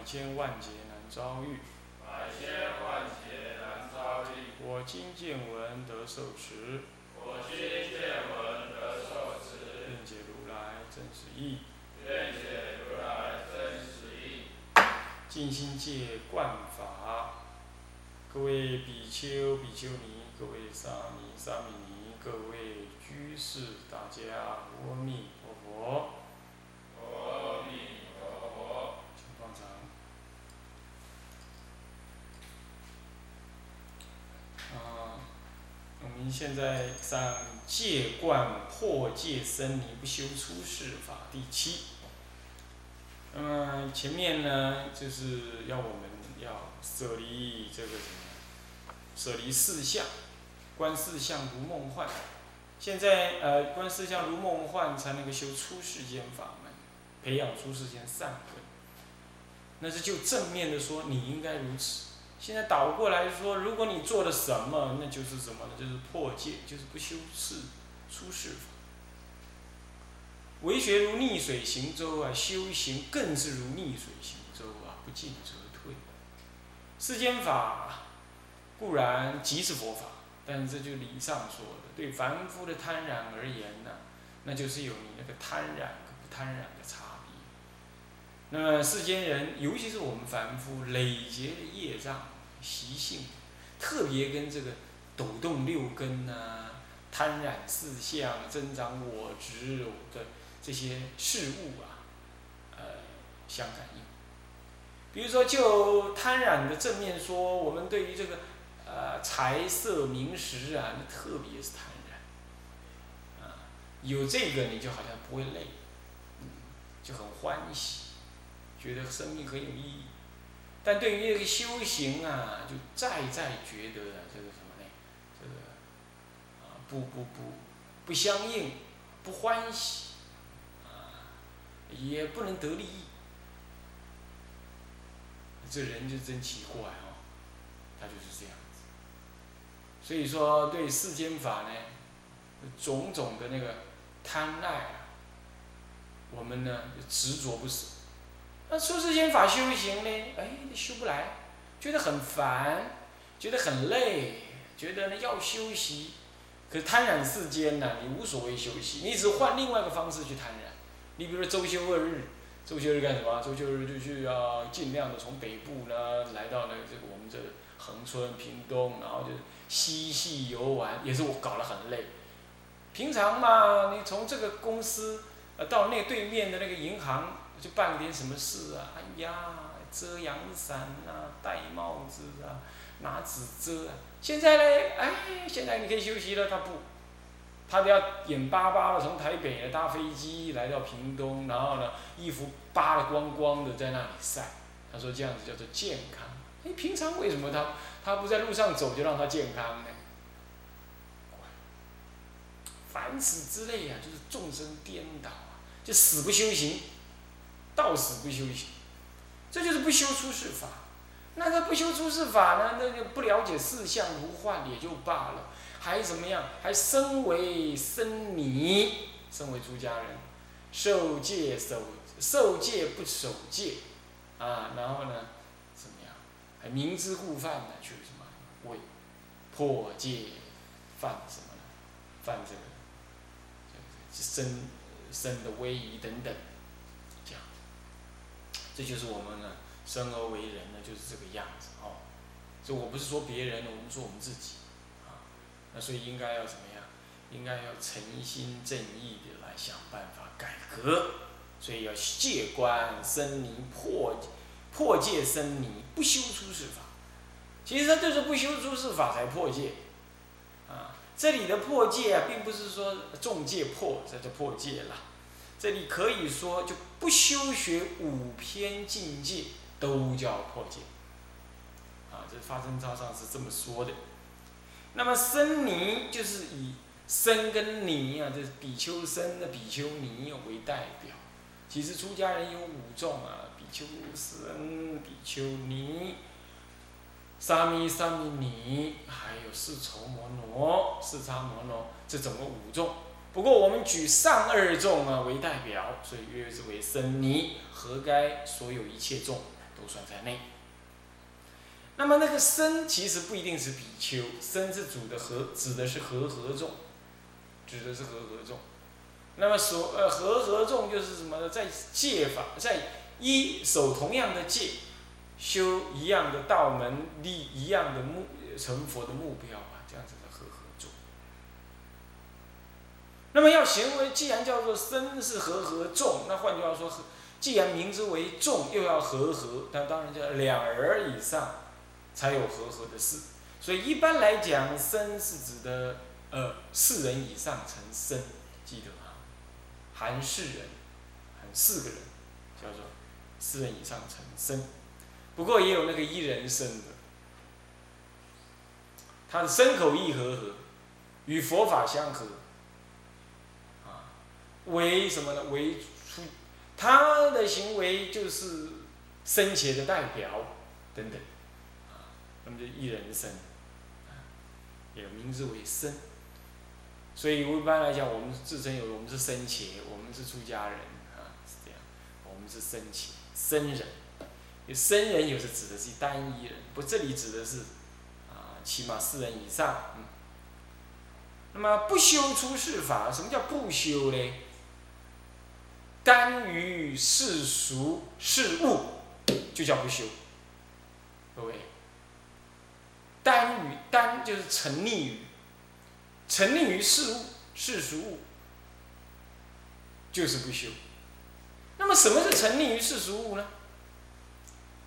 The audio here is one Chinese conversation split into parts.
百千万劫难遭遇。百千万劫难遭遇。我今见闻得受持，我今见闻得受持，愿解如来真实义。愿解如来真实义。静心戒观法，各位比丘、比丘尼，各位沙弥、沙弥尼，各位居士，大家阿弥陀佛。阿弥陀佛。请放掌。啊，我们现在上戒观破戒僧尼不修出世法第七。那么前面呢，就是要我们要舍离这个什么，舍离四相，观四相如梦幻。现在呃，观四相如梦幻，才能够修出世间法门，培养出世间善根。那是就正面的说，你应该如此。现在倒过来说，如果你做了什么，那就是什么呢？就是破戒，就是不修世出世法。为学如逆水行舟啊，修行更是如逆水行舟啊，不进则退。世间法固然即是佛法，但是这就理上说的，对凡夫的贪婪而言呢，那就是有你那个贪婪跟不贪婪的差。那么世间人，尤其是我们凡夫累劫的业障习性，特别跟这个抖动六根呐、贪婪四相、增长我执的这些事物啊，呃，相感应。比如说，就贪婪的正面说，我们对于这个呃财色名食啊，那特别是贪婪，啊，有这个你就好像不会累，就很欢喜。觉得生命很有意义，但对于这个修行啊，就再再觉得啊，这个什么呢？这个啊，不不不，不相应，不欢喜，啊，也不能得利益。这人就真奇怪哦，他就是这样子。所以说，对世间法呢，种种的那个贪爱啊，我们呢就执着不舍。那出世间法修行呢？哎，你修不来，觉得很烦，觉得很累，觉得呢要休息。可是贪婪世间呢，你无所谓休息，你只换另外一个方式去贪婪。你比如说周休二日，周休日干什么？周休日就去啊尽量的从北部呢来到那个这个我们这恒春、屏东，然后就嬉戏游玩，也是我搞得很累。平常嘛，你从这个公司呃到那对面的那个银行。就办点什么事啊？哎呀，遮阳伞啊，戴帽子啊，拿纸遮啊。现在呢，哎，现在你可以休息了。他不，他都要眼巴巴的从台北搭飞机来到屏东，然后呢，衣服扒得光光的在那里晒。他说这样子叫做健康。哎，平常为什么他他不在路上走就让他健康呢？凡此之类啊，就是众生颠倒啊，就死不修行。到死不修行，这就是不修出世法。那他不修出世法呢？那就不了解四相如幻也就罢了，还怎么样？还身为僧尼，身为出家人，受戒守受戒不守戒，啊，然后呢，怎么样？还明知故犯呢？去什么？为破戒犯什么呢？犯这个身身的威仪等等。这就是我们呢，生而为人呢，就是这个样子哦。所以我不是说别人，我们说我们自己，啊，那所以应该要怎么样？应该要诚心正义的来想办法改革。所以要戒观僧尼破破戒僧尼不修出世法。其实他就是不修出世法才破戒，啊，这里的破戒啊，并不是说重戒破，这就破戒了。这里可以说就不修学五篇境界，都叫破戒。啊，这发生招上是这么说的。那么僧尼就是以僧跟尼啊，这比丘僧的比丘尼为代表。其实出家人有五众啊，比丘生、比丘尼、沙弥、沙弥尼，还有四愁摩罗、四叉摩罗，这总共五众。不过我们举上二众啊为代表，所以约之为僧尼，合该所有一切众都算在内。那么那个僧其实不一定是比丘，僧是主的和，指的是和合众，指的是和合众。那么所呃和合众就是什么呢？在戒法，在一守同样的戒，修一样的道门，立一样的目成佛的目标啊，这样子的和合众。那么要行为，既然叫做僧是和合众，那换句话说，既然名之为众，又要和合，那当然叫两儿以上。才有和合的事，所以一般来讲，僧是指的呃四人以上成僧，记得啊，含四人，含四个人，叫做四人以上成僧。不过也有那个一人僧的，他的身口意和合，与佛法相合，为什么呢？为出他的行为就是僧伽的代表等等。啊那么就一人生，也名字为僧。所以一般来讲，我们自称有我们是僧伽，我们是出家人啊，是这样。我们是僧伽，僧人。有僧人有时指的是单一人，不，这里指的是啊，起码四人以上。嗯。那么不修出世法，什么叫不修呢？单于世俗事物，就叫不修。各位。单于单就是沉溺于，沉溺于事物世俗物，就是不修。那么什么是沉溺于世俗物呢？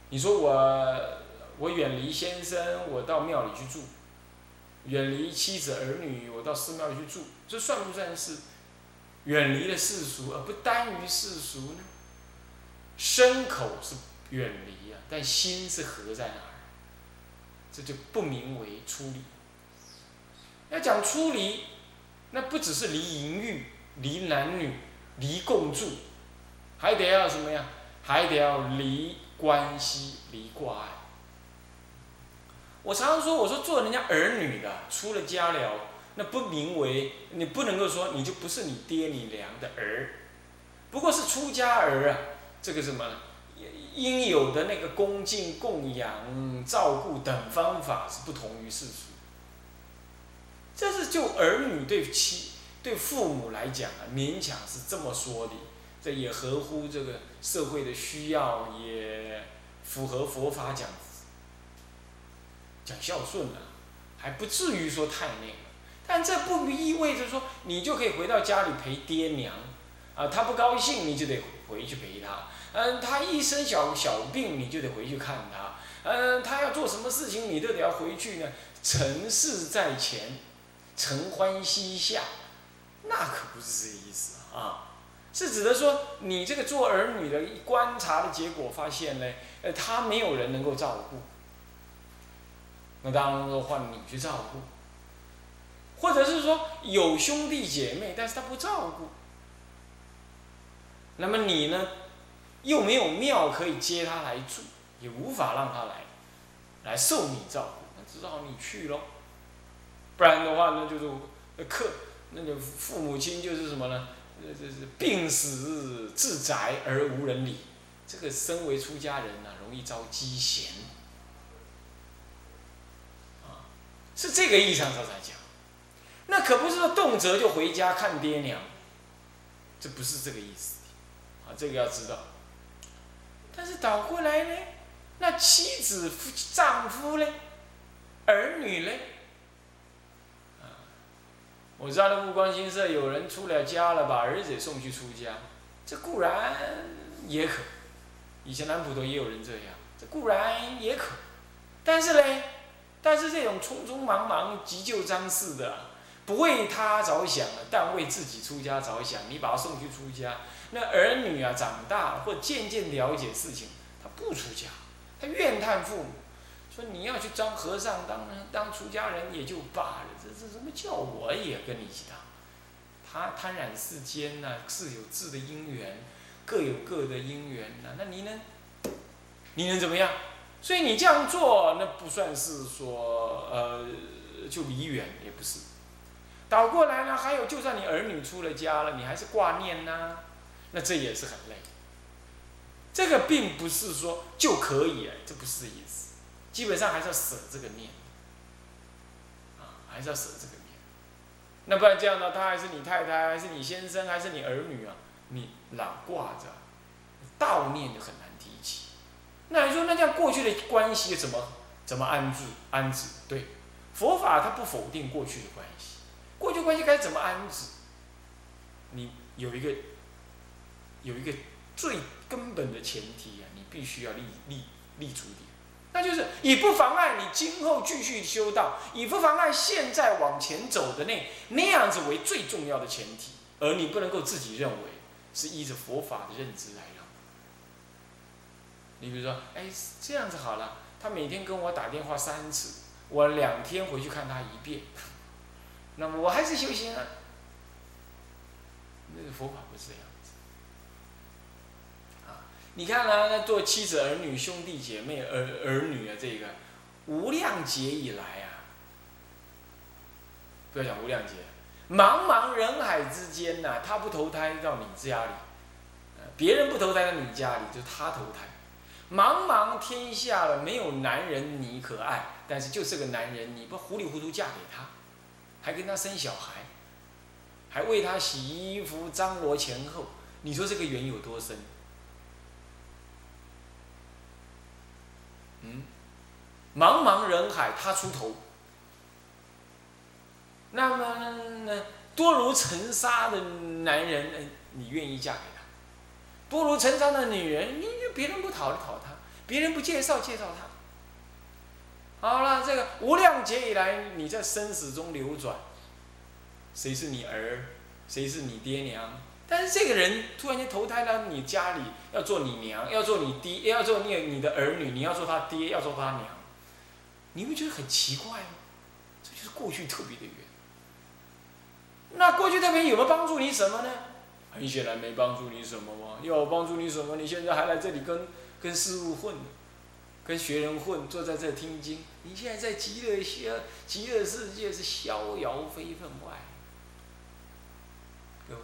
你说我我远离先生，我到庙里去住；远离妻子儿女，我到寺庙里去住，这算不算是远离了世俗而不单于世俗呢？身口是远离啊，但心是合在哪儿？这就不名为出离。要讲出离，那不只是离淫欲、离男女、离共住，还得要什么呀？还得要离关系、离挂碍。我常常说，我说做人家儿女的，出了家了，那不名为你不能够说你就不是你爹你娘的儿，不过是出家儿啊。这个什么？应有的那个恭敬、供养、照顾等方法是不同于世俗。这是就儿女对妻、对父母来讲啊，勉强是这么说的，这也合乎这个社会的需要，也符合佛法讲讲孝顺了，还不至于说太那个。但这不意味着说你就可以回到家里陪爹娘啊，他不高兴你就得回去陪他。嗯，他一生小小病，你就得回去看他。嗯，他要做什么事情，你都得要回去呢。成事在前，承欢膝下，那可不是这个意思啊。是指的说，你这个做儿女的观察的结果发现呢，呃，他没有人能够照顾，那当然说换你去照顾，或者是说有兄弟姐妹，但是他不照顾，那么你呢？又没有庙可以接他来住，也无法让他来，来受你照顾，那只好你去喽。不然的话，那就是客，那就父母亲就是什么呢？这这是病死自宅而无人理。这个身为出家人呢，容易遭积嫌。啊，是这个意义上他才讲。那可不是说动辄就回家看爹娘，这不是这个意思。啊，这个要知道。但是倒过来呢，那妻子、夫丈夫呢，儿女呢？啊，我知道的目光新社有人出了家了，把儿子送去出家，这固然也可。以前南普陀也有人这样，这固然也可。但是呢，但是这种匆匆忙忙、急救张氏的，不为他着想，但为自己出家着想，你把他送去出家。那儿女啊，长大或渐渐了解事情，他不出家，他怨叹父母，说你要去当和尚、当当出家人也就罢了，这这怎么叫我也跟你一起当？他贪染世间呐，自有自的因缘，各有各的因缘呐，那你能，你能怎么样？所以你这样做，那不算是说呃就离远，也不是。倒过来呢，还有，就算你儿女出了家了，你还是挂念呐，那这也是很累。这个并不是说就可以哎，这不是意思。基本上还是要舍这个念，啊，还是要舍这个念。那不然这样呢？他还是你太太，还是你先生，还是你儿女啊？你老挂着，悼念就很难提起。那你说，那这样过去的关系怎么怎么安置安置？对，佛法它不否定过去的关系。过去关系该怎么安置？你有一个有一个最根本的前提啊，你必须要立立立足点，那就是以不妨碍你今后继续修道，以不妨碍现在往前走的那那样子为最重要的前提，而你不能够自己认为是依着佛法的认知来让。你比如说，哎，这样子好了，他每天跟我打电话三次，我两天回去看他一遍。那么我还是修行啊，那个佛法不是这样子，啊，你看啊？那做妻子儿女兄弟姐妹儿儿女啊，这个无量劫以来啊，不要讲无量劫，茫茫人海之间呐，他不投胎到你家里，别人不投胎到你家里，就他投胎，茫茫天下了，没有男人你可爱，但是就是个男人，你不糊里糊涂嫁给他。还跟他生小孩，还为他洗衣服，张罗前后，你说这个缘有多深？嗯，茫茫人海，他出头，那么呢多如尘沙的男人，你愿意嫁给他？多如尘沙的女人，你别人不讨就讨他，别人不介绍介绍他。好了，这个无量劫以来，你在生死中流转，谁是你儿，谁是你爹娘？但是这个人突然间投胎到你家里，要做你娘，要做你爹，要做你你的儿女，你要做他爹，要做他娘，你会觉得很奇怪吗？这就是过去特别的缘。那过去特别有没有帮助你什么呢？很显然没帮助你什么嘛。要帮助你什么？你现在还来这里跟跟师傅混？跟学人混，坐在这听经。你现在在极乐消极乐世界是逍遥非分外。各位，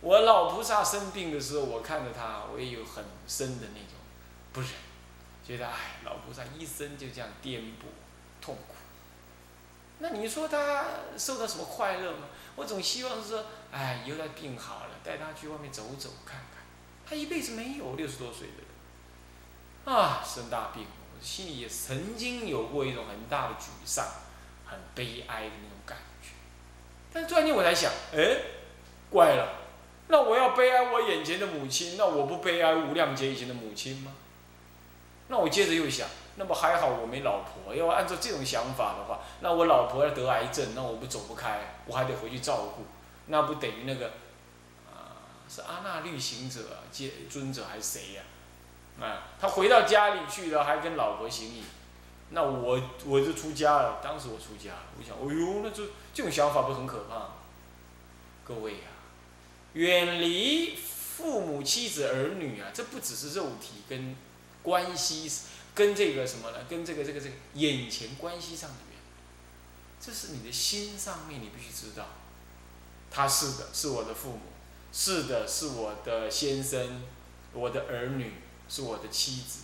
我老菩萨生病的时候，我看着他，我也有很深的那种不忍，觉得哎，老菩萨一生就这样颠簸痛苦。那你说他受到什么快乐吗？我总希望是说，哎，以后他病好了，带他去外面走走看看。他一辈子没有六十多岁的人。啊，生大病，我心里也曾经有过一种很大的沮丧，很悲哀的那种感觉。但突然间我才想，哎，怪了，那我要悲哀我眼前的母亲，那我不悲哀无量劫以前的母亲吗？那我接着又想，那么还好我没老婆，要按照这种想法的话，那我老婆要得癌症，那我不走不开，我还得回去照顾，那不等于那个，啊，是阿那律行者接尊者还是谁呀？啊他回到家里去了，还跟老婆行礼，那我我就出家了。当时我出家了，我想，哎呦，那这这种想法不是很可怕？各位啊，远离父母、妻子、儿女啊，这不只是肉体跟关系，跟这个什么呢？跟这个这个这个眼前关系上的缘，这是你的心上面，你必须知道，他是的，是我的父母，是的，是我的先生，我的儿女。是我的妻子，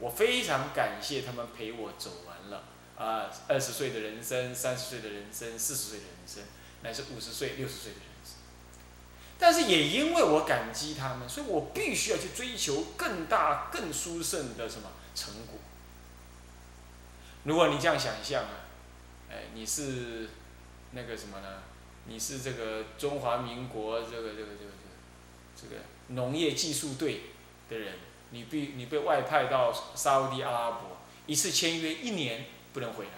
我非常感谢他们陪我走完了啊，二十岁的人生，三十岁的人生，四十岁的人生，乃至五十岁、六十岁的人生。但是也因为我感激他们，所以我必须要去追求更大、更殊胜的什么成果。如果你这样想象啊，哎，你是那个什么呢？你是这个中华民国这个这个这个这个这个农业技术队的人。你被你被外派到沙地阿拉伯，一次签约一年不能回来。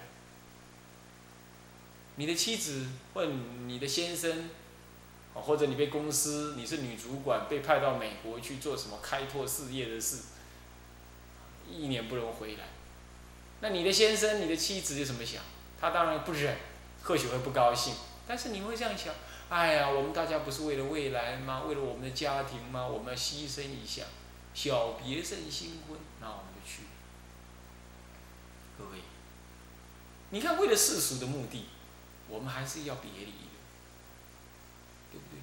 你的妻子或你的先生，或者你被公司你是女主管被派到美国去做什么开拓事业的事，一年不能回来。那你的先生、你的妻子就怎么想？他当然不忍，或许会不高兴。但是你会这样想：哎呀，我们大家不是为了未来吗？为了我们的家庭吗？我们要牺牲一下，小别胜新婚，那我们就去。各位，你看，为了世俗的目的，我们还是要别离的，对不对？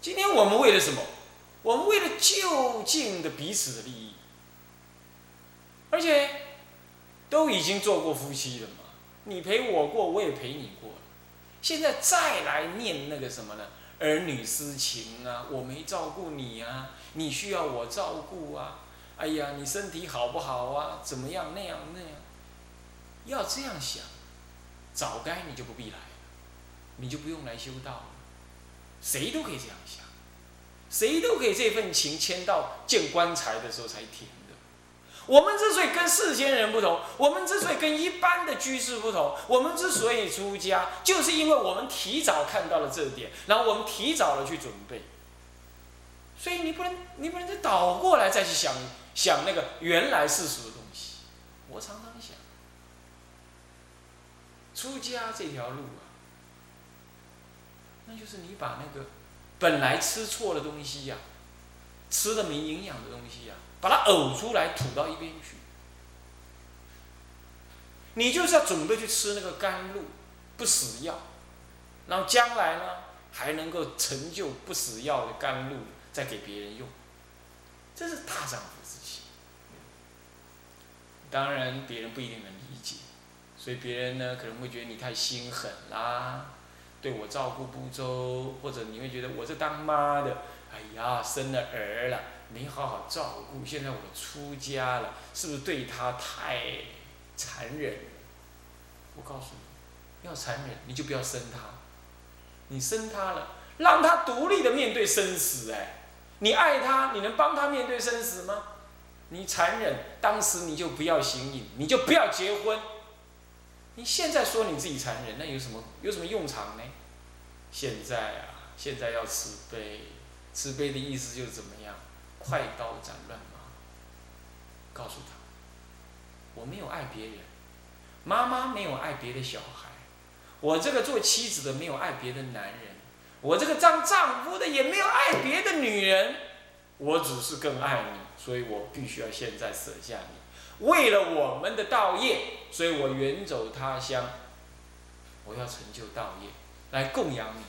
今天我们为了什么？我们为了就近的彼此的利益，而且。都已经做过夫妻了嘛？你陪我过，我也陪你过。现在再来念那个什么呢？儿女私情啊，我没照顾你啊，你需要我照顾啊。哎呀，你身体好不好啊？怎么样？那样那样。要这样想，早该你就不必来了，你就不用来修道了。谁都可以这样想，谁都可以这份情牵到见棺材的时候才停。我们之所以跟世间人不同，我们之所以跟一般的居士不同，我们之所以出家，就是因为我们提早看到了这点，然后我们提早了去准备。所以你不能，你不能再倒过来再去想想那个原来世俗的东西。我常常想，出家这条路啊，那就是你把那个本来吃错的东西呀，吃的没营养的东西呀。把它呕出来，吐到一边去。你就是要准备去吃那个甘露，不死药，然后将来呢还能够成就不死药的甘露，再给别人用。这是大丈夫之气。当然，别人不一定能理解，所以别人呢可能会觉得你太心狠啦，对我照顾不周，或者你会觉得我是当妈的，哎呀，生了儿了。没好好照顾，现在我出家了，是不是对他太残忍？我告诉你，要残忍你就不要生他，你生他了，让他独立的面对生死。哎，你爱他，你能帮他面对生死吗？你残忍，当时你就不要行淫，你就不要结婚。你现在说你自己残忍，那有什么有什么用场呢？现在啊，现在要慈悲，慈悲的意思就是怎么样？快刀斩乱麻，告诉他，我没有爱别人，妈妈没有爱别的小孩，我这个做妻子的没有爱别的男人，我这个当丈夫的也没有爱别的女人，我只是更爱你，所以我必须要现在舍下你，为了我们的道业，所以我远走他乡，我要成就道业，来供养你。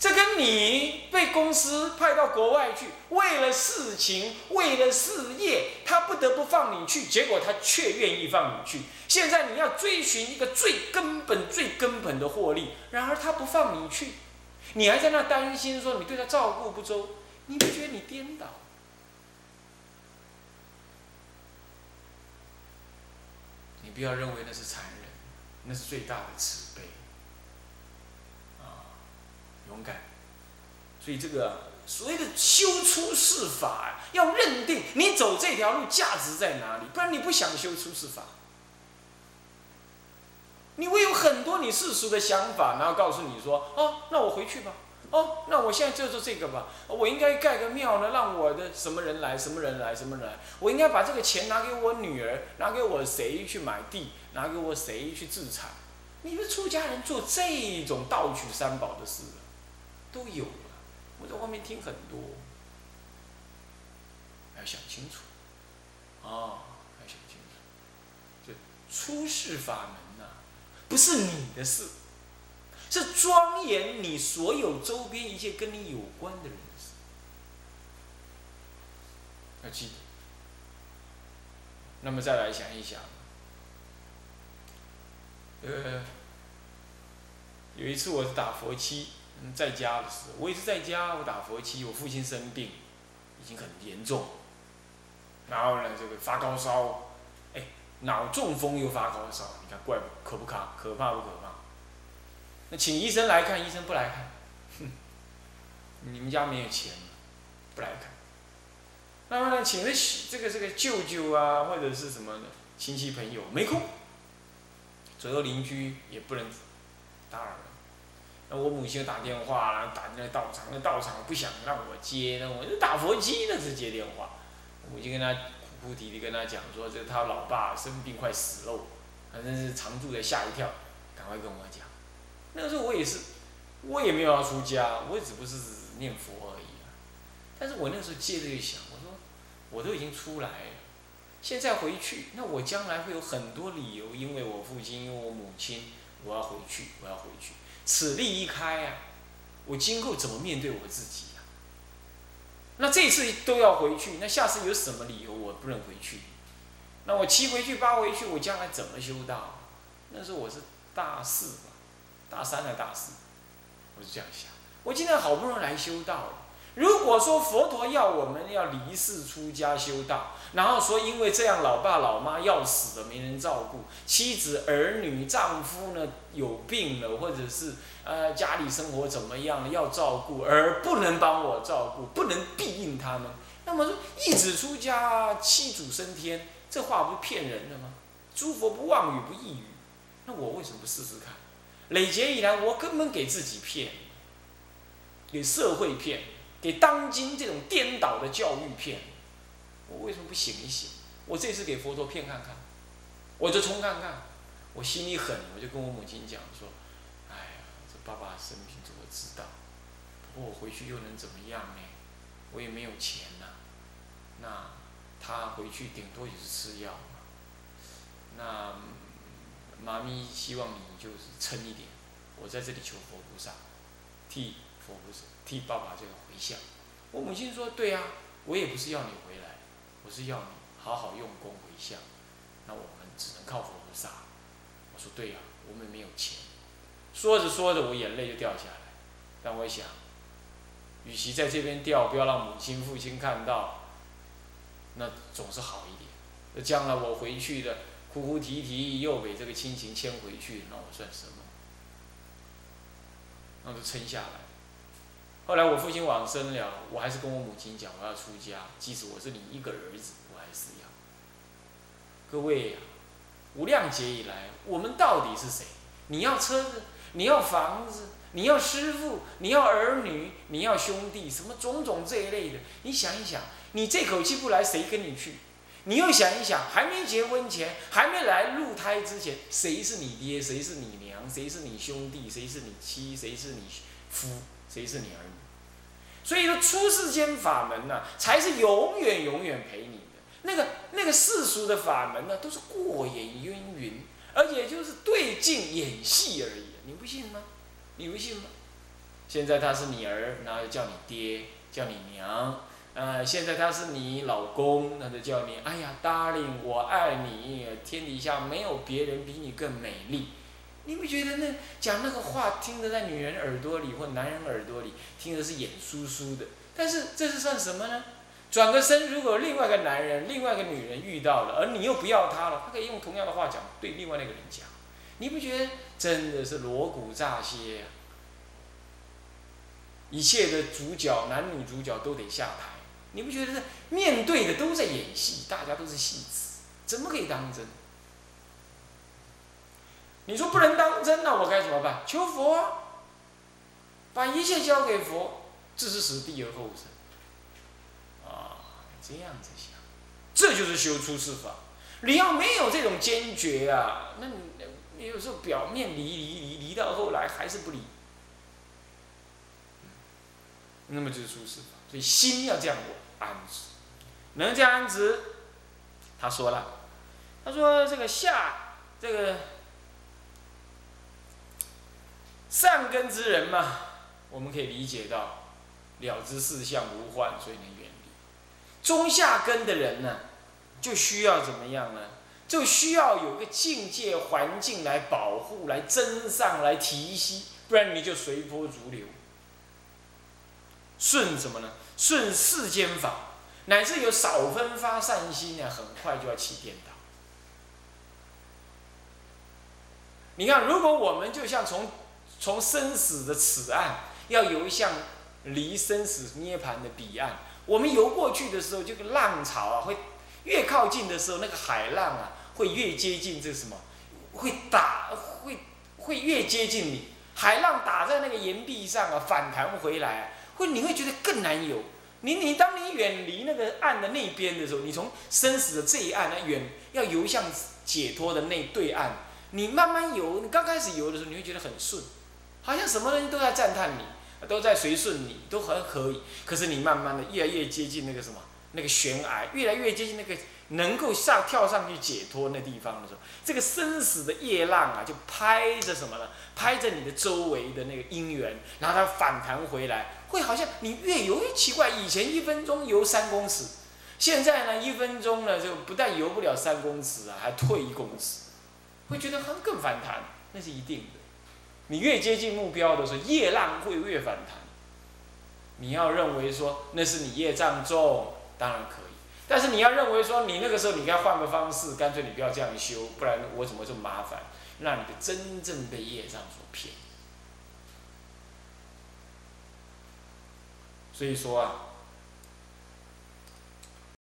这跟你被公司派到国外去，为了事情，为了事业，他不得不放你去，结果他却愿意放你去。现在你要追寻一个最根本、最根本的获利，然而他不放你去，你还在那担心说你对他照顾不周，你不觉得你颠倒？你不要认为那是残忍，那是最大的慈悲。勇敢，所以这个所谓的修出世法，要认定你走这条路价值在哪里，不然你不想修出世法，你会有很多你世俗的想法，然后告诉你说：哦，那我回去吧，哦，那我现在就做这个吧，我应该盖个庙呢，让我的什么人来，什么人来，什么人来，我应该把这个钱拿给我女儿，拿给我谁去买地，拿给我谁去自产？你们出家人做这种盗取三宝的事？都有了，我在外面听很多，要想清楚，啊，要想清楚，这出世法门呐，不是你的事，是庄严你所有周边一切跟你有关的人的事，要记得。那么再来想一想，呃，有一次我打佛七。在家的时候，我也是在家，我打佛七。我父亲生病，已经很严重，然后呢，这个发高烧，哎，脑中风又发高烧，你看怪不可不可可怕不可怕？那请医生来看，医生不来看，哼，你们家没有钱，不来看。那么呢，请的这个这个舅舅啊，或者是什么亲戚朋友没空，左右邻居也不能打扰。那我母亲打电话，打那个道场，那道场不想让我接，那我就打佛机，那是接电话，母亲跟他哭哭啼啼跟他讲说，这他老爸生病快死了，反正是常住的吓一跳，赶快跟我讲。那个时候我也是，我也没有要出家，我也只不过是念佛而已啊。但是我那时候接着就想，我说我都已经出来了，现在回去，那我将来会有很多理由，因为我父亲，因为我母亲，我要回去，我要回去。此例一开啊，我今后怎么面对我自己呀？那这次都要回去，那下次有什么理由我不能回去？那我七回去八回去，我将来怎么修道？那时候我是大四吧。大三还大四，我是这样想。我今天好不容易来修道了。如果说佛陀要我们要离世出家修道，然后说因为这样老爸老妈要死了没人照顾，妻子儿女丈夫呢有病了，或者是呃家里生活怎么样要照顾，而不能帮我照顾，不能庇应他们，那么说一子出家七祖升天，这话不是骗人的吗？诸佛不妄语不异语，那我为什么不试试看？累劫以来，我根本给自己骗，给社会骗，给当今这种颠倒的教育骗。我为什么不醒一醒？我这次给佛陀骗看看，我就冲看看。我心里狠，我就跟我母亲讲说：“哎呀，这爸爸生病，这我知道。不过我回去又能怎么样呢？我也没有钱呐。那他回去顶多也是吃药。那……”妈咪希望你就是撑一点，我在这里求佛菩萨，替佛不是替爸爸这个回向。我母亲说：“对呀，我也不是要你回来，我是要你好好用功回向。那我们只能靠佛菩萨。”我说：“对呀，我们没有钱。”说着说着，我眼泪就掉下来。但我想，与其在这边掉，不要让母亲、父亲看到，那总是好一点。那将来我回去的。哭哭啼啼又被这个亲情牵回去，那我算什么？那就撑下来。后来我父亲往生了，我还是跟我母亲讲，我要出家，即使我是你一个儿子，我还是要。各位呀，无量劫以来，我们到底是谁？你要车子，你要房子，你要师傅，你要儿女，你要兄弟，什么种种这一类的，你想一想，你这口气不来，谁跟你去？你又想一想，还没结婚前，还没来入胎之前，谁是你爹，谁是你娘，谁是你兄弟，谁是你妻，谁是你夫，谁是你儿女？所以说，出世间法门呢，才是永远永远陪你的。那个那个世俗的法门呢，都是过眼烟云，而且就是对镜演戏而已。你不信吗？你不信吗？现在他是你儿，然后叫你爹，叫你娘。呃，现在他是你老公，那就叫你，哎呀，darling，我爱你，天底下没有别人比你更美丽。你不觉得那讲那个话听得在女人耳朵里或男人耳朵里听的是眼酥酥的？但是这是算什么呢？转个身，如果另外一个男人、另外一个女人遇到了，而你又不要他了，他可以用同样的话讲对另外那个人讲。你不觉得真的是锣鼓乍歇？一切的主角，男女主角都得下台。你不觉得面对的都在演戏，大家都是戏子，怎么可以当真？你说不能当真，那我该怎么办？求佛，把一切交给佛，置之死地而后生。啊，这样子想，这就是修出世法。你要没有这种坚决啊，那你你有时候表面离离离离到后来还是不离，那么就是出世法。所以心要这样安置，能这样安置，他说了，他说这个下这个善根之人嘛，我们可以理解到了知事相无患，所以能远离。中下根的人呢，就需要怎么样呢？就需要有个境界环境来保护、来增上、来提息，不然你就随波逐流。顺什么呢？顺世间法，乃至有少分发善心呢，很快就要起颠倒。你看，如果我们就像从从生死的此岸，要游向离生死涅盘的彼岸，我们游过去的时候，这个浪潮啊，会越靠近的时候，那个海浪啊，会越接近这什么？会打，会会越接近你。海浪打在那个岩壁上啊，反弹回来啊。会你会觉得更难游，你你当你远离那个岸的那边的时候，你从生死的这一岸呢远要游向解脱的那对岸，你慢慢游，你刚开始游的时候，你会觉得很顺，好像什么东西都在赞叹你，都在随顺你，都很可以。可是你慢慢的越来越接近那个什么，那个悬崖，越来越接近那个能够上跳上去解脱那地方的时候，这个生死的夜浪啊，就拍着什么呢？拍着你的周围的那个因缘，然后它反弹回来。会好像你越游越奇怪，以前一分钟游三公尺，现在呢一分钟呢就不但游不了三公尺啊，还退一公尺，会觉得很更反弹，那是一定的。你越接近目标的时候，业浪会越反弹。你要认为说那是你业障重，当然可以，但是你要认为说你那个时候你该换个方式，干脆你不要这样修，不然我怎么这么麻烦，让你的真正被业障所骗。所以说啊，